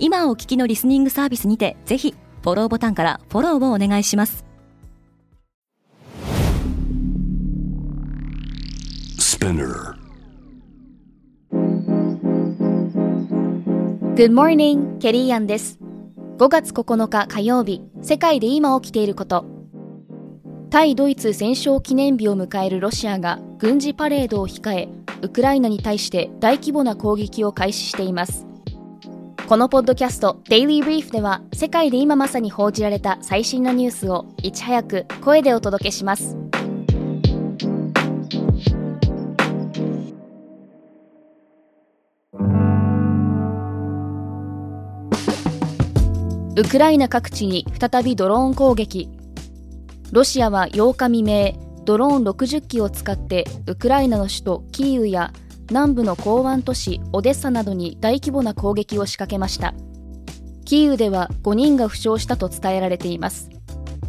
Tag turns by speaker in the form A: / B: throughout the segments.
A: 今お聞きのリスニングサービスにてぜひフォローボタンからフォローをお願いします。
B: Good morning, ケリーアンです。5月9日火曜日世界で今起きていること。対ドイツ戦勝記念日を迎えるロシアが軍事パレードを控えウクライナに対して大規模な攻撃を開始していますこのポッドキャスト「デイリー・ブリーフ」では世界で今まさに報じられた最新のニュースをいち早く声でお届けします。ウクライナ各地に再びドローン攻撃。ロシアは8日未明ドローン60機を使ってウクライナの首都キーウや南部の港湾都市オデッサなどに大規模な攻撃を仕掛けました。キーウでは5人が負傷したと伝えられています。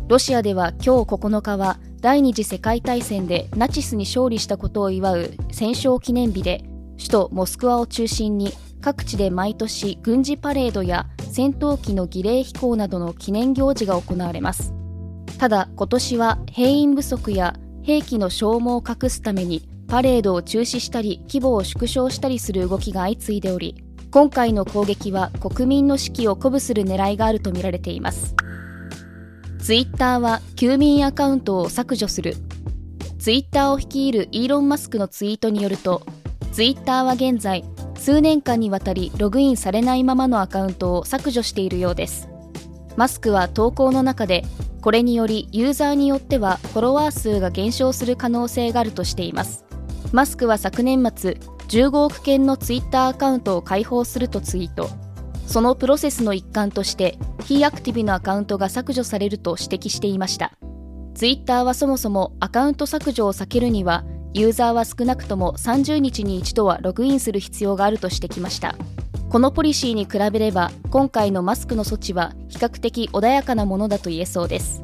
B: ロシアでは今日9日は第二次世界大戦でナチスに勝利したことを祝う戦勝記念日で首都モスクワを中心に各地で毎年軍事パレードや戦闘機の儀礼飛行などの記念行事が行われます。ただ今年は兵員不足や兵器の消耗を隠すためにパレードを中止したり規模を縮小したりする動きが相次いでおり今回の攻撃は国民の士気を鼓舞する狙いがあるとみられています。ツイッターは休眠アカウントを削除する。ツイッターを率いるイーロン・マスクのツイートによるとツイッターは現在数年間にわたりログインされないままのアカウントを削除しているようです。マスクは投稿の中でこれによりユーザーによってはフォロワー数が減少する可能性があるとしています。マスクは昨年末15億件のツイッターアカウントを開放するとツイート。そのプロセスの一環として非アクティブなアカウントが削除されると指摘していました。ツイッターはそもそもアカウント削除を避けるにはユーザーは少なくとも30日に一度はログインする必要があるとしてきました。このポリシーに比べれば今回のマスクの措置は比較的穏やかなものだと言えそうです。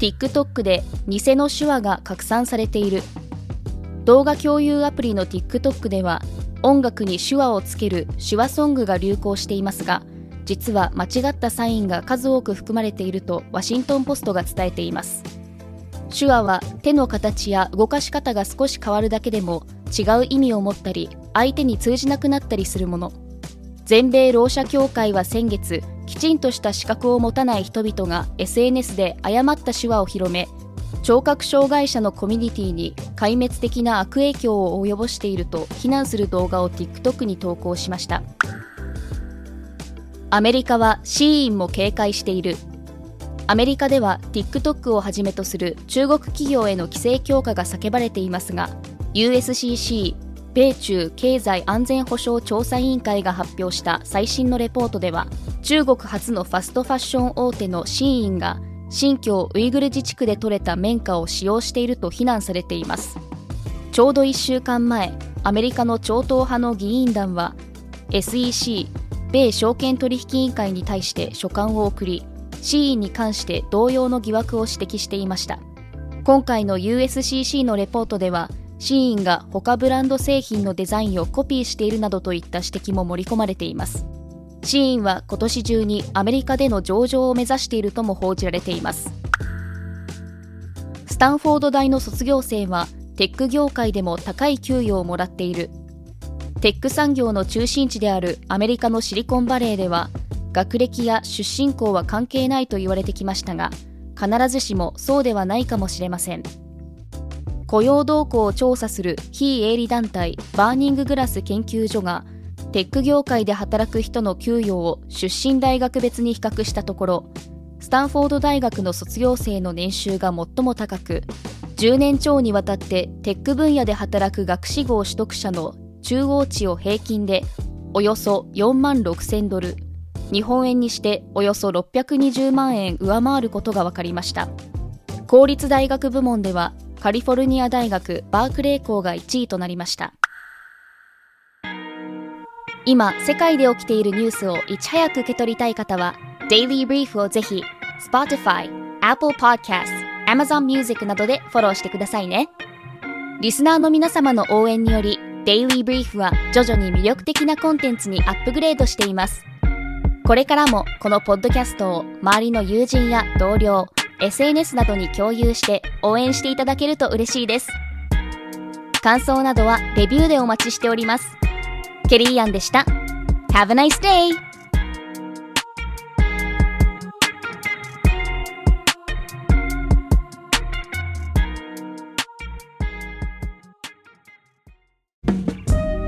B: TikTok で偽の手話が拡散されている。動画共有アプリの TikTok では音楽に手話をつける手話ソングが流行していますが実は間違ったサインが数多く含まれているとワシントン・ポストが伝えています。手話は手の形や動かし方が少し変わるだけでも違う意味を持ったり相手に通じなくなったりするもの。全米ろう者協会は先月きちんとした資格を持たない人々が SNS で誤った手話を広め聴覚障害者のコミュニティに壊滅的な悪影響を及ぼしていると非難する動画を TikTok に投稿しました。アメリカはシーインも警戒している。アメリカでは TikTok をはじめとする中国企業への規制強化が叫ばれていますが USCC 米中経済安全保障調査委員会が発表した最新のレポートでは中国初のファストファッション大手のシーインが新疆ウイグル自治区で採れた綿花を使用していると非難されています。ちょうど1週間前アメリカの超党派の議員団は SEC 米証券取引委員会に対して書簡を送りシーンに関して同様の疑惑を指摘していました。今回の USCC のレポートではシーンが他ブランド製品のデザインをコピーしているなどといった指摘も盛り込まれています。シーンは今年中にアメリカでの上場を目指しているとも報じられています。スタンフォード大の卒業生はテック業界でも高い給与をもらっている。テック産業の中心地であるアメリカのシリコンバレーでは学歴や出身校は関係ないと言われてきましたが必ずしもそうではないかもしれません。雇用動向を調査する非営利団体バーニンググラス研究所がテック業界で働く人の給与を出身大学別に比較したところスタンフォード大学の卒業生の年収が最も高く10年超にわたってテック分野で働く学士号取得者の中央値を平均でおよそ4万6000ドル日本円にしておよそ620万円上回ることが分かりました。公立大学部門ではカリフォルニア大学バークレー校が1位となりました。今世界で起きているニュースをいち早く受け取りたい方は Daily Brief をぜひ Spotify、Apple Podcast、Amazon Music などでフォローしてくださいね。リスナーの皆様の応援により Daily Brief は徐々に魅力的なコンテンツにアップグレードしています。これからもこのポッドキャストを周りの友人や同僚 SNS などに共有して応援していただけると嬉しいです。感想などはレビューでお待ちしております。ケリーアンでした Have a nice day!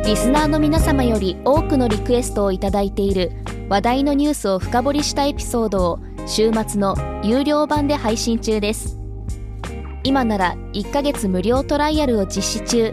B: リスナーの皆様より多くのリクエストをいただいている話題のニュースを深掘りしたエピソードを週末の有料版で配信中です今なら1ヶ月無料トライアルを実施中